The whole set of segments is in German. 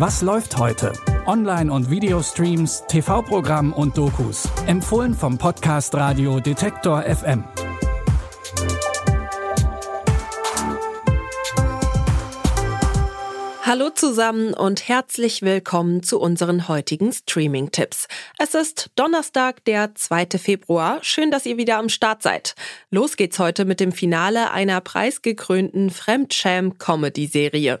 Was läuft heute? Online- und Videostreams, TV-Programm und Dokus. Empfohlen vom Podcast Radio Detektor FM. Hallo zusammen und herzlich willkommen zu unseren heutigen Streaming-Tipps. Es ist Donnerstag, der 2. Februar. Schön, dass ihr wieder am Start seid. Los geht's heute mit dem Finale einer preisgekrönten Fremdscham-Comedy-Serie.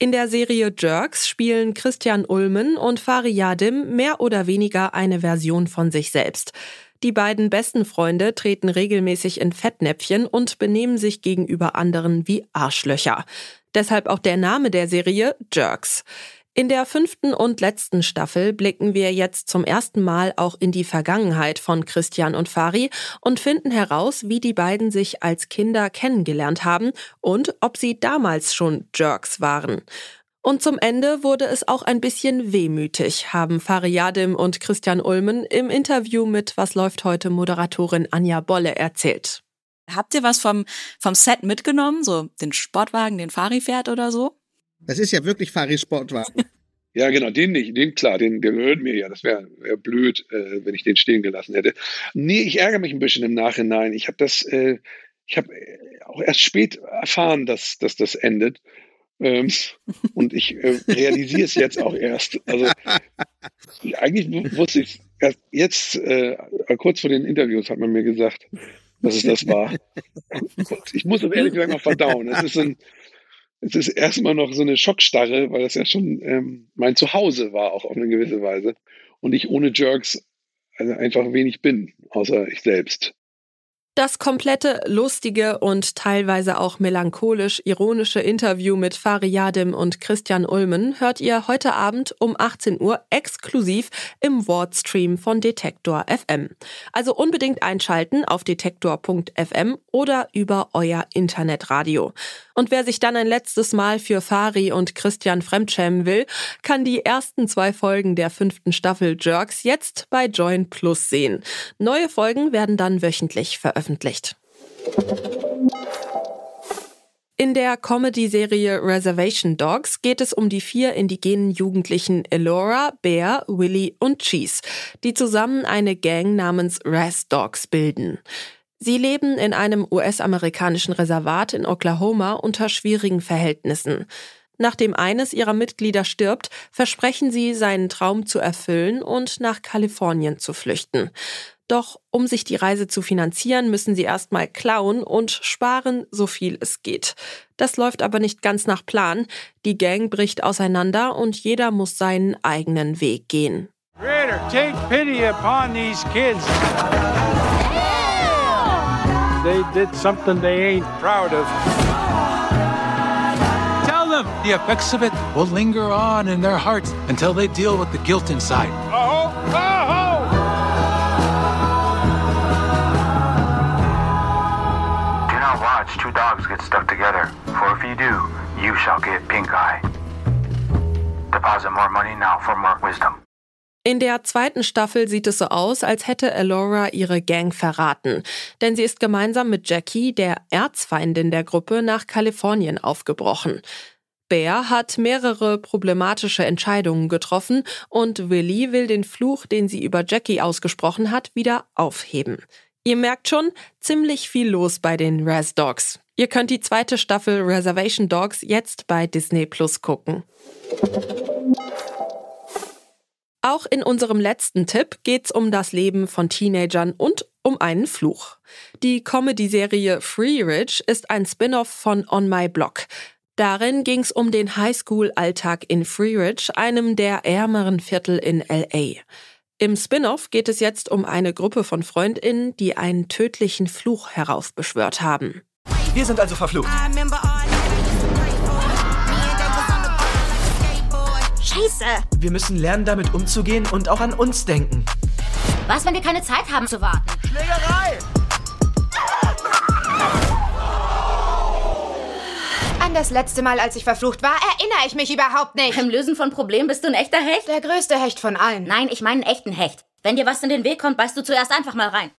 In der Serie Jerks spielen Christian Ulmen und Fari Yadim mehr oder weniger eine Version von sich selbst. Die beiden besten Freunde treten regelmäßig in Fettnäpfchen und benehmen sich gegenüber anderen wie Arschlöcher. Deshalb auch der Name der Serie Jerks. In der fünften und letzten Staffel blicken wir jetzt zum ersten Mal auch in die Vergangenheit von Christian und Fari und finden heraus, wie die beiden sich als Kinder kennengelernt haben und ob sie damals schon Jerks waren. Und zum Ende wurde es auch ein bisschen wehmütig, haben Fariadim und Christian Ulmen im Interview mit Was läuft heute Moderatorin Anja Bolle erzählt. Habt ihr was vom, vom Set mitgenommen? So den Sportwagen, den Fari fährt oder so? Das ist ja wirklich Faris Sportwagen. Ja, genau, den nicht. Den, klar, den, der gehört mir ja. Das wäre wär blöd, äh, wenn ich den stehen gelassen hätte. Nee, ich ärgere mich ein bisschen im Nachhinein. Ich habe das, äh, ich habe auch erst spät erfahren, dass, dass das endet. Ähm, und ich äh, realisiere es jetzt auch erst. Also eigentlich wusste ich es erst jetzt, äh, kurz vor den Interviews hat man mir gesagt, dass es das war. Und ich muss es ehrlich gesagt noch verdauen. Es ist, ein, es ist erstmal noch so eine Schockstarre, weil das ja schon ähm, mein Zuhause war, auch auf eine gewisse Weise. Und ich ohne Jerks also einfach wenig bin, außer ich selbst. Das komplette lustige und teilweise auch melancholisch ironische Interview mit Fariadim und Christian Ulmen hört ihr heute Abend um 18 Uhr exklusiv im Wordstream von Detektor FM. Also unbedingt einschalten auf detektor.fm oder über euer Internetradio. Und wer sich dann ein letztes Mal für Fari und Christian fremdschämen will, kann die ersten zwei Folgen der fünften Staffel Jerks jetzt bei Join Plus sehen. Neue Folgen werden dann wöchentlich veröffentlicht veröffentlicht. In der Comedy-Serie Reservation Dogs geht es um die vier indigenen Jugendlichen Elora, Bear, Willy und Cheese, die zusammen eine Gang namens Raz Dogs bilden. Sie leben in einem US-amerikanischen Reservat in Oklahoma unter schwierigen Verhältnissen. Nachdem eines ihrer Mitglieder stirbt, versprechen sie, seinen Traum zu erfüllen und nach Kalifornien zu flüchten. Doch um sich die Reise zu finanzieren, müssen sie erstmal klauen und sparen, so viel es geht. Das läuft aber nicht ganz nach Plan. Die Gang bricht auseinander und jeder muss seinen eigenen Weg gehen. Creator, take pity upon these kids. They did something they ain't proud of. Tell them the effects of it will linger on in their hearts until they deal with the guilt inside. Oh, oh, watch two dogs get stuck together. For if you do, you shall get pink eye. Deposit more money now for more wisdom. In der zweiten Staffel sieht es so aus, als hätte Elora ihre Gang verraten. Denn sie ist gemeinsam mit Jackie, der Erzfeindin der Gruppe, nach Kalifornien aufgebrochen. Bear hat mehrere problematische Entscheidungen getroffen und Willy will den Fluch, den sie über Jackie ausgesprochen hat, wieder aufheben. Ihr merkt schon, ziemlich viel los bei den Raz Dogs. Ihr könnt die zweite Staffel Reservation Dogs jetzt bei Disney Plus gucken. Auch in unserem letzten Tipp geht's um das Leben von Teenagern und um einen Fluch. Die Comedy-Serie Free Rich ist ein Spin-off von On My Block. Darin ging's um den Highschool-Alltag in Free Ridge, einem der ärmeren Viertel in LA. Im Spin-off geht es jetzt um eine Gruppe von Freundinnen, die einen tödlichen Fluch heraufbeschwört haben. Wir sind also verflucht. Scheiße. Wir müssen lernen, damit umzugehen und auch an uns denken. Was, wenn wir keine Zeit haben zu warten? Schlägerei! Das letzte Mal, als ich verflucht war, erinnere ich mich überhaupt nicht. Beim Lösen von Problemen bist du ein echter Hecht? Der größte Hecht von allen. Nein, ich meine einen echten Hecht. Wenn dir was in den Weg kommt, beißt du zuerst einfach mal rein.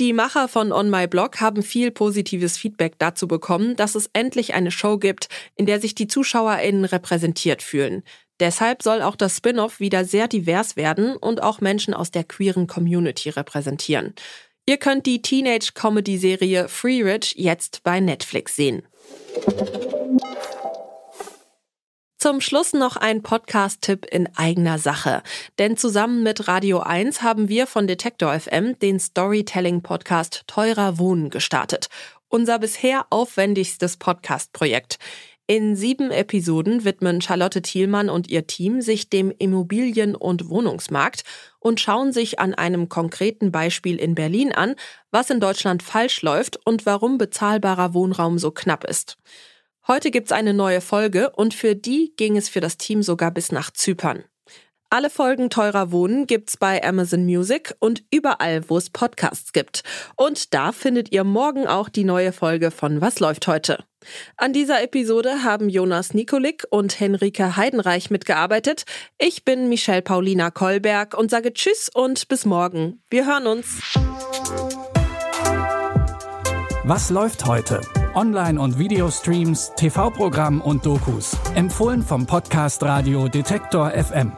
Die Macher von On My Blog haben viel positives Feedback dazu bekommen, dass es endlich eine Show gibt, in der sich die ZuschauerInnen repräsentiert fühlen. Deshalb soll auch das Spin-off wieder sehr divers werden und auch Menschen aus der queeren Community repräsentieren. Ihr könnt die Teenage-Comedy-Serie Free Rich jetzt bei Netflix sehen. Zum Schluss noch ein Podcast-Tipp in eigener Sache. Denn zusammen mit Radio 1 haben wir von Detektor FM den Storytelling-Podcast Teurer Wohnen gestartet. Unser bisher aufwendigstes Podcast-Projekt. In sieben Episoden widmen Charlotte Thielmann und ihr Team sich dem Immobilien- und Wohnungsmarkt und schauen sich an einem konkreten Beispiel in Berlin an, was in Deutschland falsch läuft und warum bezahlbarer Wohnraum so knapp ist. Heute gibt's eine neue Folge und für die ging es für das Team sogar bis nach Zypern. Alle Folgen Teurer Wohnen gibt's bei Amazon Music und überall, wo es Podcasts gibt. Und da findet ihr morgen auch die neue Folge von Was läuft heute? An dieser Episode haben Jonas Nikolik und Henrike Heidenreich mitgearbeitet. Ich bin Michelle Paulina Kolberg und sage Tschüss und bis morgen. Wir hören uns. Was läuft heute? Online- und Videostreams, TV-Programm und Dokus. Empfohlen vom Podcast Radio Detektor FM.